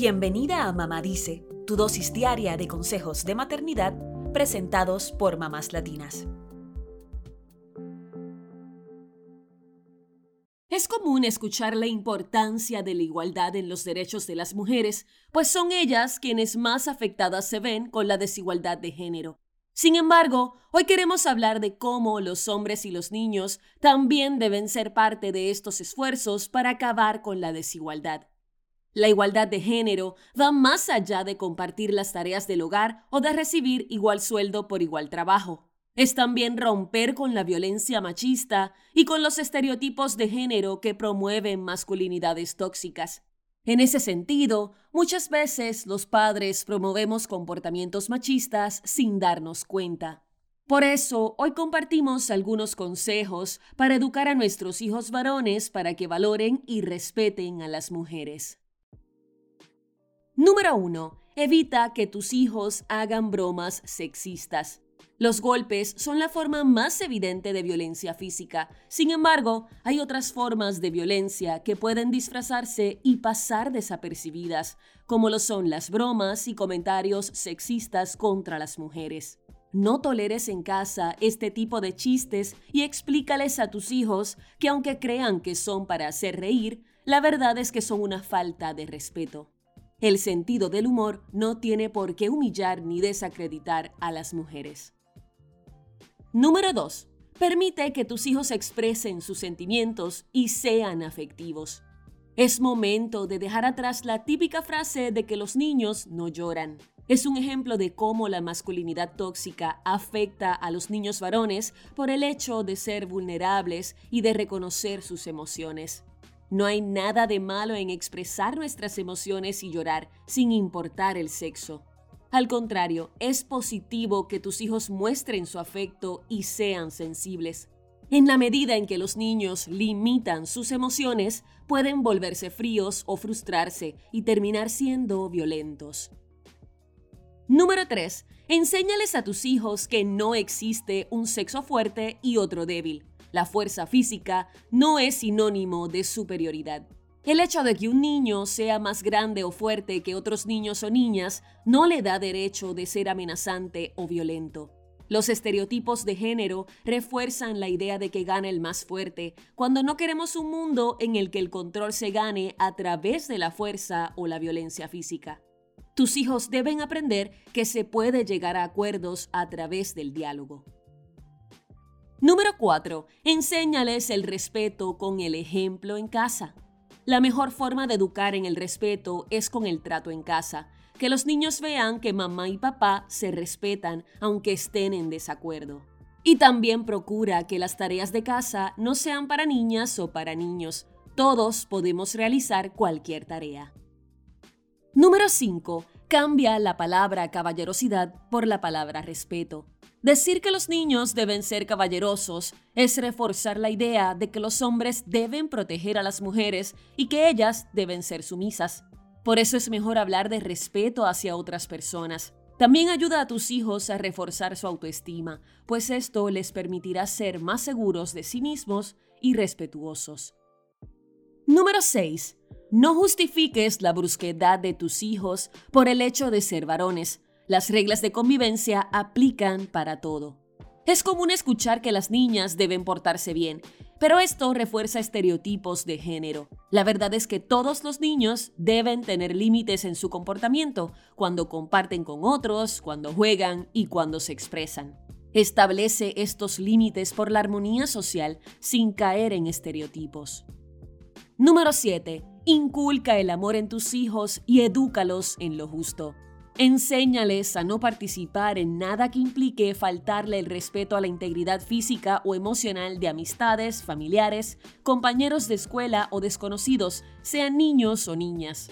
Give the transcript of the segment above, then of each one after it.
Bienvenida a Mamá Dice, tu dosis diaria de consejos de maternidad presentados por mamás latinas. Es común escuchar la importancia de la igualdad en los derechos de las mujeres, pues son ellas quienes más afectadas se ven con la desigualdad de género. Sin embargo, hoy queremos hablar de cómo los hombres y los niños también deben ser parte de estos esfuerzos para acabar con la desigualdad. La igualdad de género va más allá de compartir las tareas del hogar o de recibir igual sueldo por igual trabajo. Es también romper con la violencia machista y con los estereotipos de género que promueven masculinidades tóxicas. En ese sentido, muchas veces los padres promovemos comportamientos machistas sin darnos cuenta. Por eso, hoy compartimos algunos consejos para educar a nuestros hijos varones para que valoren y respeten a las mujeres. Número 1. Evita que tus hijos hagan bromas sexistas. Los golpes son la forma más evidente de violencia física. Sin embargo, hay otras formas de violencia que pueden disfrazarse y pasar desapercibidas, como lo son las bromas y comentarios sexistas contra las mujeres. No toleres en casa este tipo de chistes y explícales a tus hijos que aunque crean que son para hacer reír, la verdad es que son una falta de respeto. El sentido del humor no tiene por qué humillar ni desacreditar a las mujeres. Número 2. Permite que tus hijos expresen sus sentimientos y sean afectivos. Es momento de dejar atrás la típica frase de que los niños no lloran. Es un ejemplo de cómo la masculinidad tóxica afecta a los niños varones por el hecho de ser vulnerables y de reconocer sus emociones. No hay nada de malo en expresar nuestras emociones y llorar, sin importar el sexo. Al contrario, es positivo que tus hijos muestren su afecto y sean sensibles. En la medida en que los niños limitan sus emociones, pueden volverse fríos o frustrarse y terminar siendo violentos. Número 3. Enséñales a tus hijos que no existe un sexo fuerte y otro débil. La fuerza física no es sinónimo de superioridad. El hecho de que un niño sea más grande o fuerte que otros niños o niñas no le da derecho de ser amenazante o violento. Los estereotipos de género refuerzan la idea de que gana el más fuerte, cuando no queremos un mundo en el que el control se gane a través de la fuerza o la violencia física. Tus hijos deben aprender que se puede llegar a acuerdos a través del diálogo. Número 4. Enséñales el respeto con el ejemplo en casa. La mejor forma de educar en el respeto es con el trato en casa. Que los niños vean que mamá y papá se respetan aunque estén en desacuerdo. Y también procura que las tareas de casa no sean para niñas o para niños. Todos podemos realizar cualquier tarea. Número 5. Cambia la palabra caballerosidad por la palabra respeto. Decir que los niños deben ser caballerosos es reforzar la idea de que los hombres deben proteger a las mujeres y que ellas deben ser sumisas. Por eso es mejor hablar de respeto hacia otras personas. También ayuda a tus hijos a reforzar su autoestima, pues esto les permitirá ser más seguros de sí mismos y respetuosos. Número 6. No justifiques la brusquedad de tus hijos por el hecho de ser varones. Las reglas de convivencia aplican para todo. Es común escuchar que las niñas deben portarse bien, pero esto refuerza estereotipos de género. La verdad es que todos los niños deben tener límites en su comportamiento, cuando comparten con otros, cuando juegan y cuando se expresan. Establece estos límites por la armonía social sin caer en estereotipos. Número 7. Inculca el amor en tus hijos y edúcalos en lo justo. Enséñales a no participar en nada que implique faltarle el respeto a la integridad física o emocional de amistades, familiares, compañeros de escuela o desconocidos, sean niños o niñas.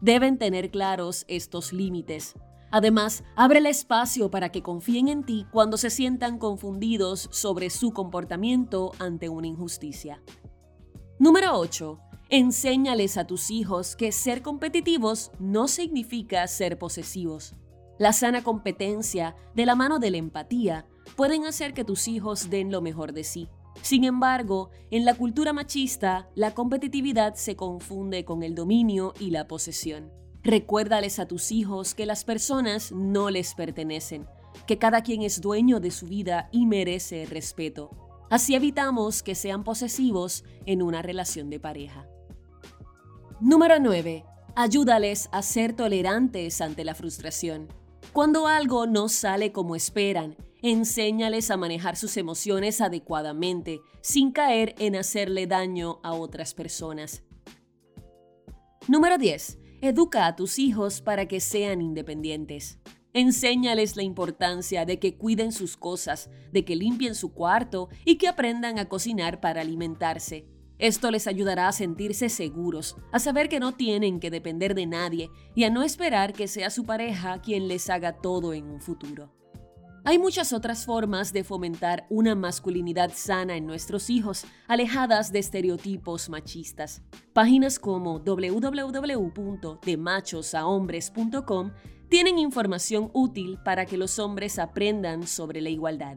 Deben tener claros estos límites. Además, abre el espacio para que confíen en ti cuando se sientan confundidos sobre su comportamiento ante una injusticia. Número 8. Enséñales a tus hijos que ser competitivos no significa ser posesivos. La sana competencia, de la mano de la empatía, pueden hacer que tus hijos den lo mejor de sí. Sin embargo, en la cultura machista, la competitividad se confunde con el dominio y la posesión. Recuérdales a tus hijos que las personas no les pertenecen, que cada quien es dueño de su vida y merece respeto. Así evitamos que sean posesivos en una relación de pareja. Número 9. Ayúdales a ser tolerantes ante la frustración. Cuando algo no sale como esperan, enséñales a manejar sus emociones adecuadamente, sin caer en hacerle daño a otras personas. Número 10. Educa a tus hijos para que sean independientes. Enséñales la importancia de que cuiden sus cosas, de que limpien su cuarto y que aprendan a cocinar para alimentarse. Esto les ayudará a sentirse seguros, a saber que no tienen que depender de nadie y a no esperar que sea su pareja quien les haga todo en un futuro. Hay muchas otras formas de fomentar una masculinidad sana en nuestros hijos, alejadas de estereotipos machistas. Páginas como www.demachosahombres.com tienen información útil para que los hombres aprendan sobre la igualdad.